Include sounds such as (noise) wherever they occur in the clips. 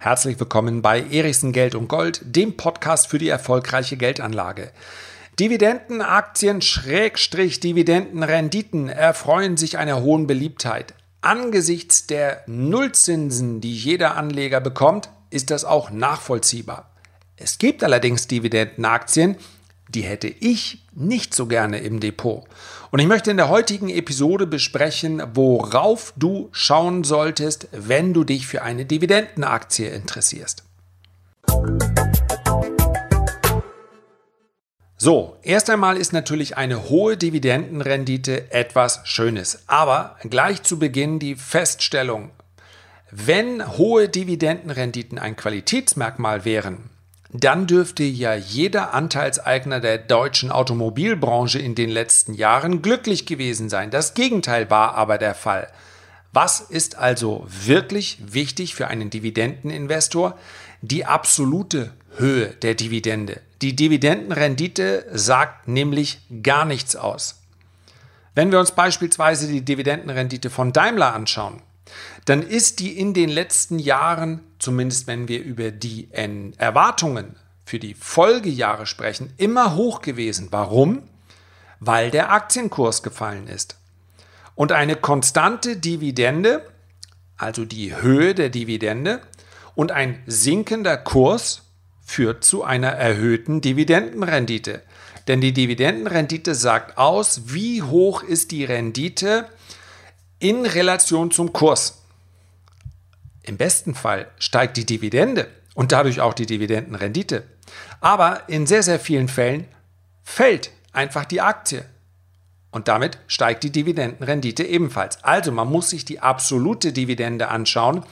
Herzlich willkommen bei Erichsen Geld und Gold, dem Podcast für die erfolgreiche Geldanlage. Dividenden, Aktien, Schrägstrich, Dividendenrenditen erfreuen sich einer hohen Beliebtheit. Angesichts der Nullzinsen, die jeder Anleger bekommt, ist das auch nachvollziehbar. Es gibt allerdings Dividendenaktien, die hätte ich nicht so gerne im Depot. Und ich möchte in der heutigen Episode besprechen, worauf du schauen solltest, wenn du dich für eine Dividendenaktie interessierst. So, erst einmal ist natürlich eine hohe Dividendenrendite etwas Schönes. Aber gleich zu Beginn die Feststellung, wenn hohe Dividendenrenditen ein Qualitätsmerkmal wären, dann dürfte ja jeder Anteilseigner der deutschen Automobilbranche in den letzten Jahren glücklich gewesen sein. Das Gegenteil war aber der Fall. Was ist also wirklich wichtig für einen Dividendeninvestor? Die absolute Höhe der Dividende. Die Dividendenrendite sagt nämlich gar nichts aus. Wenn wir uns beispielsweise die Dividendenrendite von Daimler anschauen, dann ist die in den letzten Jahren, zumindest wenn wir über die Erwartungen für die Folgejahre sprechen, immer hoch gewesen. Warum? Weil der Aktienkurs gefallen ist. Und eine konstante Dividende, also die Höhe der Dividende und ein sinkender Kurs führt zu einer erhöhten Dividendenrendite. Denn die Dividendenrendite sagt aus, wie hoch ist die Rendite in Relation zum Kurs. Im besten Fall steigt die Dividende und dadurch auch die Dividendenrendite. Aber in sehr, sehr vielen Fällen fällt einfach die Aktie. Und damit steigt die Dividendenrendite ebenfalls. Also man muss sich die absolute Dividende anschauen.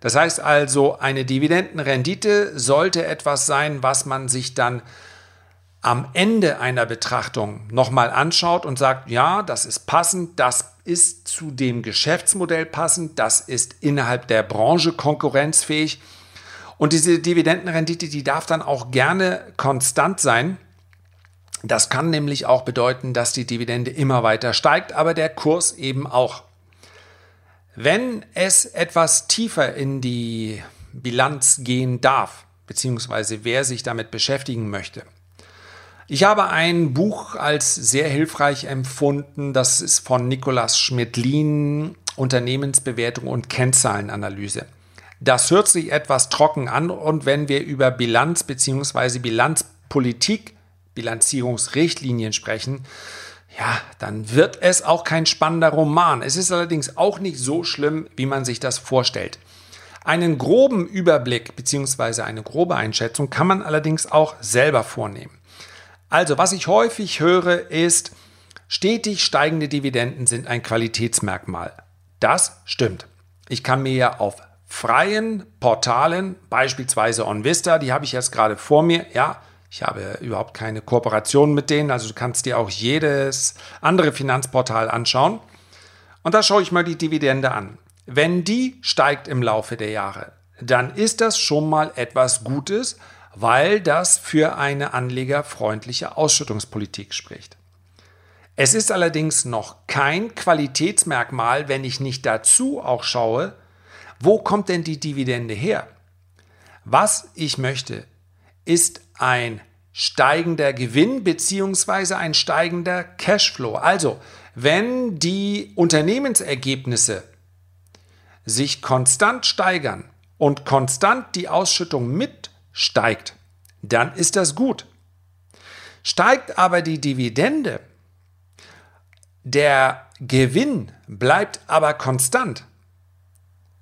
Das heißt also, eine Dividendenrendite sollte etwas sein, was man sich dann am Ende einer Betrachtung nochmal anschaut und sagt, ja, das ist passend, das ist zu dem Geschäftsmodell passend, das ist innerhalb der Branche konkurrenzfähig. Und diese Dividendenrendite, die darf dann auch gerne konstant sein. Das kann nämlich auch bedeuten, dass die Dividende immer weiter steigt, aber der Kurs eben auch. Wenn es etwas tiefer in die Bilanz gehen darf, beziehungsweise wer sich damit beschäftigen möchte, ich habe ein Buch als sehr hilfreich empfunden. Das ist von Nicolas Schmidlin, Unternehmensbewertung und Kennzahlenanalyse. Das hört sich etwas trocken an und wenn wir über Bilanz bzw. Bilanzpolitik, Bilanzierungsrichtlinien sprechen, ja, dann wird es auch kein spannender Roman. Es ist allerdings auch nicht so schlimm, wie man sich das vorstellt. Einen groben Überblick bzw. eine grobe Einschätzung kann man allerdings auch selber vornehmen. Also, was ich häufig höre, ist, stetig steigende Dividenden sind ein Qualitätsmerkmal. Das stimmt. Ich kann mir ja auf freien Portalen, beispielsweise OnVista, die habe ich jetzt gerade vor mir, ja, ich habe überhaupt keine Kooperation mit denen, also du kannst dir auch jedes andere Finanzportal anschauen. Und da schaue ich mal die Dividende an. Wenn die steigt im Laufe der Jahre, dann ist das schon mal etwas Gutes, weil das für eine anlegerfreundliche Ausschüttungspolitik spricht. Es ist allerdings noch kein Qualitätsmerkmal, wenn ich nicht dazu auch schaue, wo kommt denn die Dividende her? Was ich möchte, ist ein steigender Gewinn bzw. ein steigender Cashflow. Also, wenn die Unternehmensergebnisse sich konstant steigern und konstant die Ausschüttung mit steigt, dann ist das gut. Steigt aber die Dividende, der Gewinn bleibt aber konstant,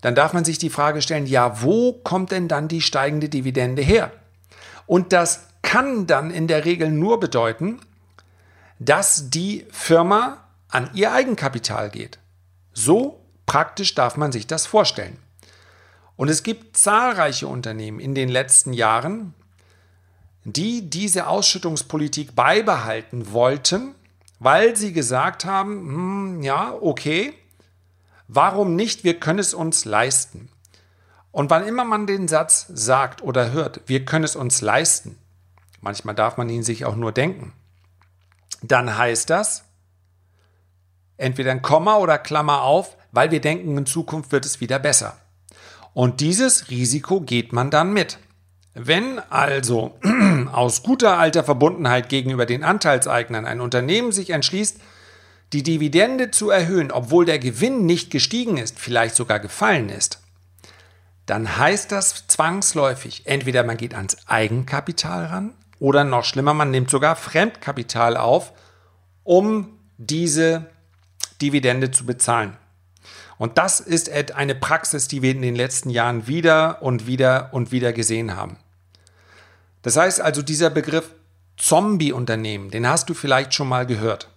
dann darf man sich die Frage stellen, ja, wo kommt denn dann die steigende Dividende her? Und das kann dann in der Regel nur bedeuten, dass die Firma an ihr Eigenkapital geht. So praktisch darf man sich das vorstellen. Und es gibt zahlreiche Unternehmen in den letzten Jahren, die diese Ausschüttungspolitik beibehalten wollten, weil sie gesagt haben, hm, ja, okay, warum nicht, wir können es uns leisten. Und wann immer man den Satz sagt oder hört, wir können es uns leisten, manchmal darf man ihn sich auch nur denken, dann heißt das entweder ein Komma oder Klammer auf, weil wir denken, in Zukunft wird es wieder besser. Und dieses Risiko geht man dann mit. Wenn also (clears throat) aus guter alter Verbundenheit gegenüber den Anteilseignern ein Unternehmen sich entschließt, die Dividende zu erhöhen, obwohl der Gewinn nicht gestiegen ist, vielleicht sogar gefallen ist, dann heißt das zwangsläufig, entweder man geht ans Eigenkapital ran oder noch schlimmer, man nimmt sogar Fremdkapital auf, um diese Dividende zu bezahlen. Und das ist eine Praxis, die wir in den letzten Jahren wieder und wieder und wieder gesehen haben. Das heißt also, dieser Begriff Zombie-Unternehmen, den hast du vielleicht schon mal gehört.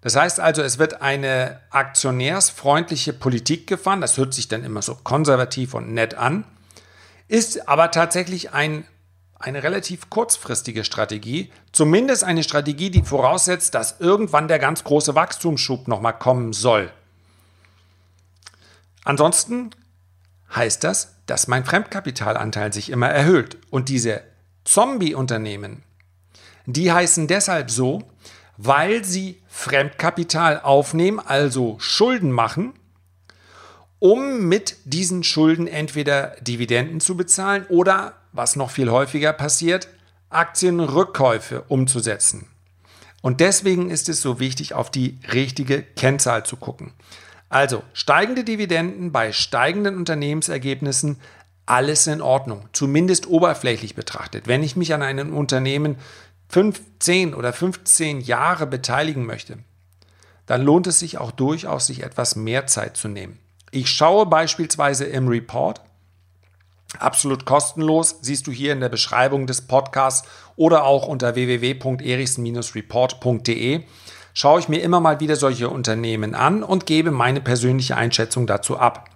Das heißt also, es wird eine aktionärsfreundliche Politik gefahren, das hört sich dann immer so konservativ und nett an, ist aber tatsächlich ein, eine relativ kurzfristige Strategie, zumindest eine Strategie, die voraussetzt, dass irgendwann der ganz große Wachstumsschub nochmal kommen soll. Ansonsten heißt das, dass mein Fremdkapitalanteil sich immer erhöht. Und diese Zombie-Unternehmen, die heißen deshalb so, weil sie Fremdkapital aufnehmen, also Schulden machen, um mit diesen Schulden entweder Dividenden zu bezahlen oder, was noch viel häufiger passiert, Aktienrückkäufe umzusetzen. Und deswegen ist es so wichtig, auf die richtige Kennzahl zu gucken. Also steigende Dividenden bei steigenden Unternehmensergebnissen, alles in Ordnung, zumindest oberflächlich betrachtet. Wenn ich mich an einem Unternehmen 15 oder 15 Jahre beteiligen möchte, dann lohnt es sich auch durchaus, sich etwas mehr Zeit zu nehmen. Ich schaue beispielsweise im Report, absolut kostenlos, siehst du hier in der Beschreibung des Podcasts oder auch unter www.erichsen-report.de schaue ich mir immer mal wieder solche Unternehmen an und gebe meine persönliche Einschätzung dazu ab.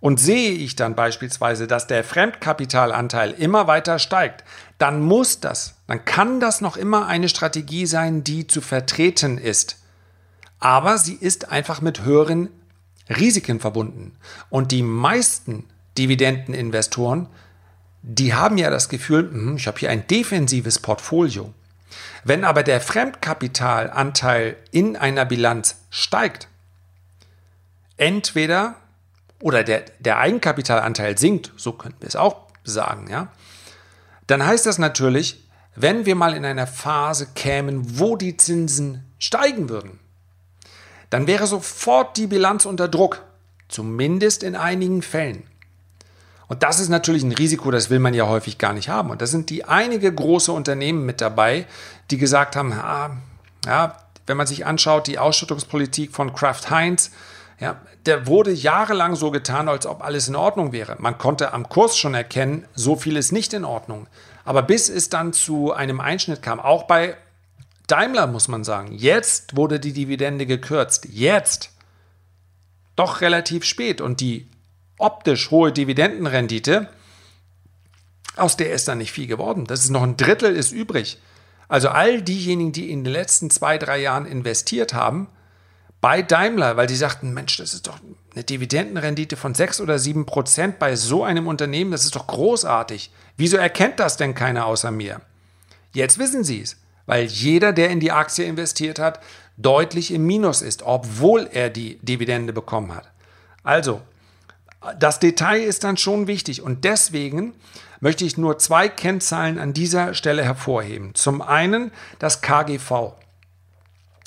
Und sehe ich dann beispielsweise, dass der Fremdkapitalanteil immer weiter steigt, dann muss das, dann kann das noch immer eine Strategie sein, die zu vertreten ist. Aber sie ist einfach mit höheren Risiken verbunden. Und die meisten Dividendeninvestoren, die haben ja das Gefühl, hm, ich habe hier ein defensives Portfolio. Wenn aber der Fremdkapitalanteil in einer Bilanz steigt, entweder oder der, der Eigenkapitalanteil sinkt, so könnten wir es auch sagen, ja, dann heißt das natürlich, wenn wir mal in einer Phase kämen, wo die Zinsen steigen würden, dann wäre sofort die Bilanz unter Druck, zumindest in einigen Fällen. Und das ist natürlich ein Risiko, das will man ja häufig gar nicht haben. Und da sind die einige große Unternehmen mit dabei, die gesagt haben, ah, ja, wenn man sich anschaut, die Ausschüttungspolitik von Kraft Heinz, ja, der wurde jahrelang so getan, als ob alles in Ordnung wäre. Man konnte am Kurs schon erkennen, so viel ist nicht in Ordnung. Aber bis es dann zu einem Einschnitt kam, auch bei Daimler muss man sagen, jetzt wurde die Dividende gekürzt. Jetzt. Doch relativ spät. Und die optisch hohe Dividendenrendite, aus der ist dann nicht viel geworden. Das ist noch ein Drittel ist übrig. Also all diejenigen, die in den letzten zwei, drei Jahren investiert haben, bei Daimler, weil die sagten, Mensch, das ist doch eine Dividendenrendite von sechs oder sieben Prozent bei so einem Unternehmen, das ist doch großartig. Wieso erkennt das denn keiner außer mir? Jetzt wissen sie es, weil jeder, der in die Aktie investiert hat, deutlich im Minus ist, obwohl er die Dividende bekommen hat. Also, das Detail ist dann schon wichtig und deswegen möchte ich nur zwei Kennzahlen an dieser Stelle hervorheben. Zum einen das KGV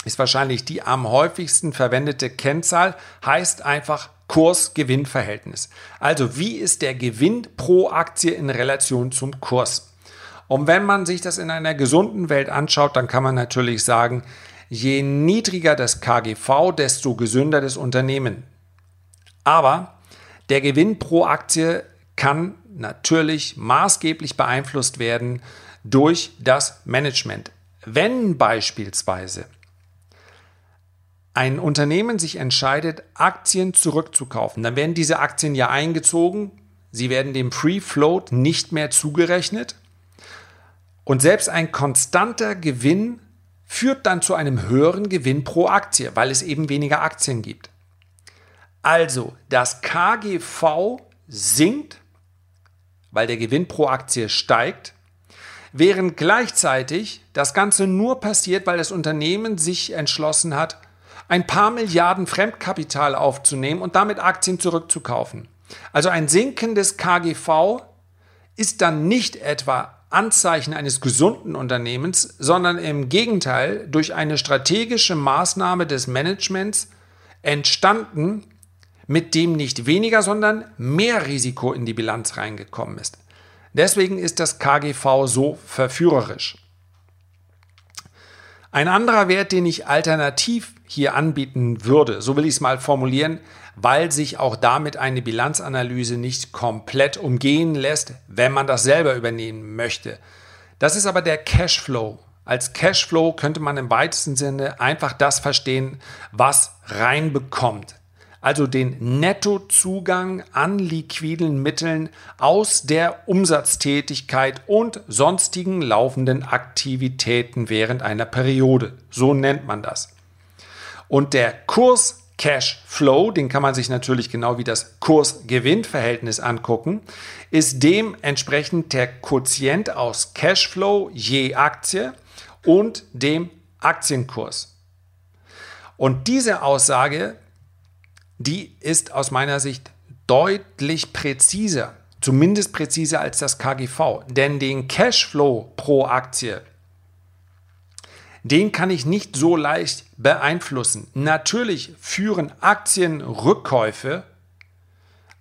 ist wahrscheinlich die am häufigsten verwendete Kennzahl, heißt einfach Kurs-Gewinn-Verhältnis. Also wie ist der Gewinn pro Aktie in Relation zum Kurs? Und wenn man sich das in einer gesunden Welt anschaut, dann kann man natürlich sagen, je niedriger das KGV, desto gesünder das Unternehmen. Aber der Gewinn pro Aktie kann natürlich maßgeblich beeinflusst werden durch das Management. Wenn beispielsweise ein Unternehmen sich entscheidet, Aktien zurückzukaufen, dann werden diese Aktien ja eingezogen, sie werden dem Free Float nicht mehr zugerechnet und selbst ein konstanter Gewinn führt dann zu einem höheren Gewinn pro Aktie, weil es eben weniger Aktien gibt. Also das KGV sinkt, weil der Gewinn pro Aktie steigt, während gleichzeitig das Ganze nur passiert, weil das Unternehmen sich entschlossen hat, ein paar Milliarden Fremdkapital aufzunehmen und damit Aktien zurückzukaufen. Also ein sinkendes KGV ist dann nicht etwa Anzeichen eines gesunden Unternehmens, sondern im Gegenteil durch eine strategische Maßnahme des Managements entstanden, mit dem nicht weniger, sondern mehr Risiko in die Bilanz reingekommen ist. Deswegen ist das KGV so verführerisch. Ein anderer Wert, den ich alternativ hier anbieten würde, so will ich es mal formulieren, weil sich auch damit eine Bilanzanalyse nicht komplett umgehen lässt, wenn man das selber übernehmen möchte. Das ist aber der Cashflow. Als Cashflow könnte man im weitesten Sinne einfach das verstehen, was reinbekommt also den Nettozugang an liquiden Mitteln aus der Umsatztätigkeit und sonstigen laufenden Aktivitäten während einer Periode. So nennt man das. Und der Kurs Cash Flow, den kann man sich natürlich genau wie das Kurs-Gewinn-Verhältnis angucken, ist dementsprechend der Quotient aus Cashflow je Aktie und dem Aktienkurs. Und diese Aussage die ist aus meiner Sicht deutlich präziser, zumindest präziser als das KGV. Denn den Cashflow pro Aktie, den kann ich nicht so leicht beeinflussen. Natürlich führen Aktienrückkäufe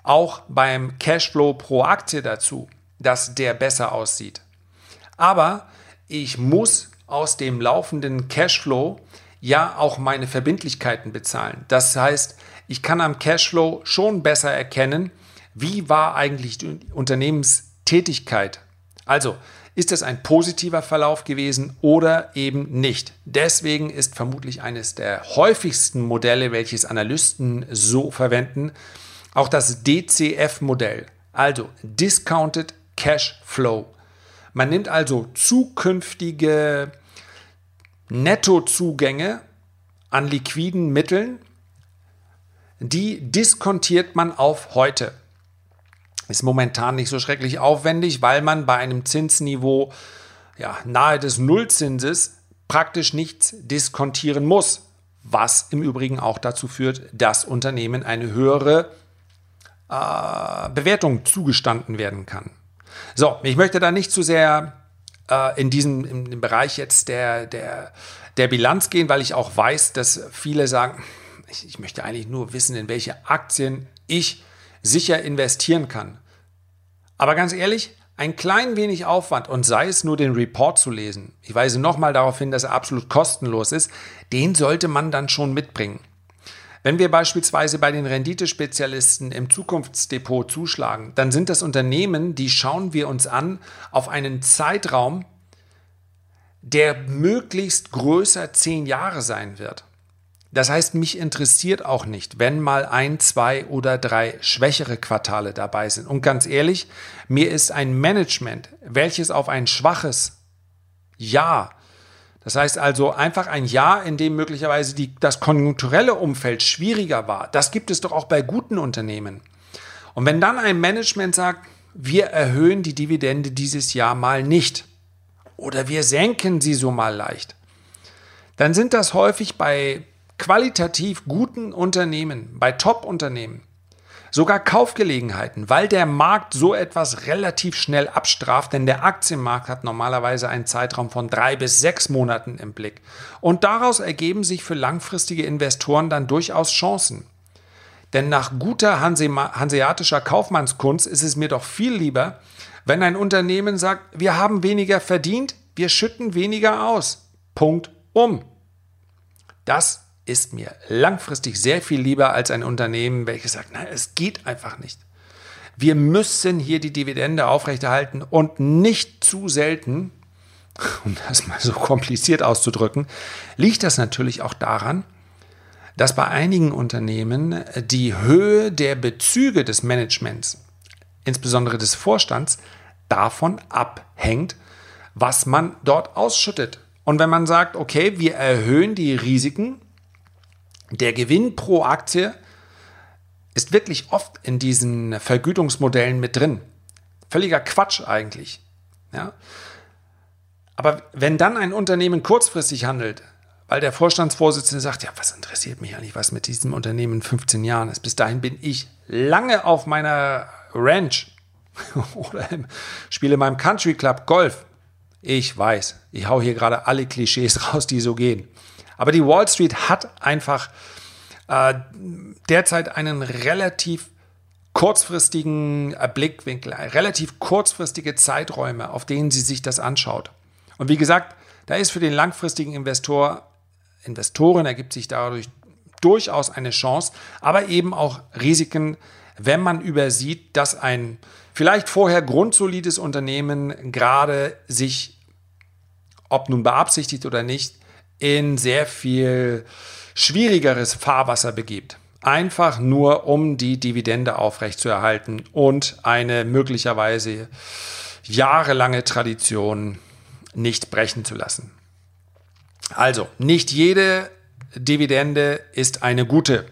auch beim Cashflow pro Aktie dazu, dass der besser aussieht. Aber ich muss aus dem laufenden Cashflow ja auch meine Verbindlichkeiten bezahlen. Das heißt, ich kann am Cashflow schon besser erkennen, wie war eigentlich die Unternehmenstätigkeit. Also, ist es ein positiver Verlauf gewesen oder eben nicht? Deswegen ist vermutlich eines der häufigsten Modelle, welches Analysten so verwenden, auch das DCF-Modell, also Discounted Cash Flow. Man nimmt also zukünftige Nettozugänge an liquiden Mitteln die diskontiert man auf heute. Ist momentan nicht so schrecklich aufwendig, weil man bei einem Zinsniveau ja, nahe des Nullzinses praktisch nichts diskontieren muss, was im Übrigen auch dazu führt, dass Unternehmen eine höhere äh, Bewertung zugestanden werden kann. So, ich möchte da nicht zu sehr äh, in diesem im Bereich jetzt der, der, der Bilanz gehen, weil ich auch weiß, dass viele sagen, ich, ich möchte eigentlich nur wissen, in welche Aktien ich sicher investieren kann. Aber ganz ehrlich, ein klein wenig Aufwand und sei es nur den Report zu lesen, ich weise nochmal darauf hin, dass er absolut kostenlos ist, den sollte man dann schon mitbringen. Wenn wir beispielsweise bei den Renditespezialisten im Zukunftsdepot zuschlagen, dann sind das Unternehmen, die schauen wir uns an auf einen Zeitraum, der möglichst größer zehn Jahre sein wird. Das heißt, mich interessiert auch nicht, wenn mal ein, zwei oder drei schwächere Quartale dabei sind. Und ganz ehrlich, mir ist ein Management, welches auf ein schwaches Jahr, das heißt also einfach ein Jahr, in dem möglicherweise die, das konjunkturelle Umfeld schwieriger war, das gibt es doch auch bei guten Unternehmen. Und wenn dann ein Management sagt, wir erhöhen die Dividende dieses Jahr mal nicht oder wir senken sie so mal leicht, dann sind das häufig bei qualitativ guten Unternehmen, bei Top-Unternehmen, sogar Kaufgelegenheiten, weil der Markt so etwas relativ schnell abstraft, denn der Aktienmarkt hat normalerweise einen Zeitraum von drei bis sechs Monaten im Blick. Und daraus ergeben sich für langfristige Investoren dann durchaus Chancen. Denn nach guter hanseatischer Kaufmannskunst ist es mir doch viel lieber, wenn ein Unternehmen sagt, wir haben weniger verdient, wir schütten weniger aus. Punkt um. Das ist mir langfristig sehr viel lieber als ein Unternehmen, welches sagt, nein, es geht einfach nicht. Wir müssen hier die Dividende aufrechterhalten und nicht zu selten, (laughs) um das mal so kompliziert auszudrücken, liegt das natürlich auch daran, dass bei einigen Unternehmen die Höhe der Bezüge des Managements, insbesondere des Vorstands, davon abhängt, was man dort ausschüttet. Und wenn man sagt, okay, wir erhöhen die Risiken der Gewinn pro Aktie ist wirklich oft in diesen Vergütungsmodellen mit drin. Völliger Quatsch eigentlich. Ja? Aber wenn dann ein Unternehmen kurzfristig handelt, weil der Vorstandsvorsitzende sagt, ja, was interessiert mich eigentlich, was mit diesem Unternehmen in 15 Jahren ist. Bis dahin bin ich lange auf meiner Ranch (laughs) oder spiele in meinem Country Club Golf. Ich weiß, ich hau hier gerade alle Klischees raus, die so gehen. Aber die Wall Street hat einfach äh, derzeit einen relativ kurzfristigen äh, Blickwinkel, relativ kurzfristige Zeiträume, auf denen sie sich das anschaut. Und wie gesagt, da ist für den langfristigen Investor, Investoren ergibt sich dadurch durchaus eine Chance, aber eben auch Risiken, wenn man übersieht, dass ein vielleicht vorher grundsolides Unternehmen gerade sich, ob nun beabsichtigt oder nicht, in sehr viel schwierigeres Fahrwasser begibt. Einfach nur, um die Dividende aufrechtzuerhalten und eine möglicherweise jahrelange Tradition nicht brechen zu lassen. Also, nicht jede Dividende ist eine gute,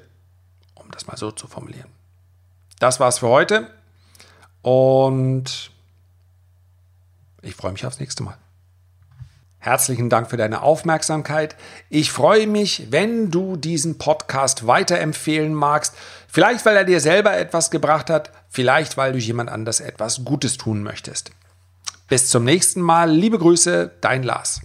um das mal so zu formulieren. Das war's für heute und ich freue mich aufs nächste Mal. Herzlichen Dank für deine Aufmerksamkeit. Ich freue mich, wenn du diesen Podcast weiterempfehlen magst. Vielleicht, weil er dir selber etwas gebracht hat, vielleicht, weil du jemand anders etwas Gutes tun möchtest. Bis zum nächsten Mal. Liebe Grüße, dein Lars.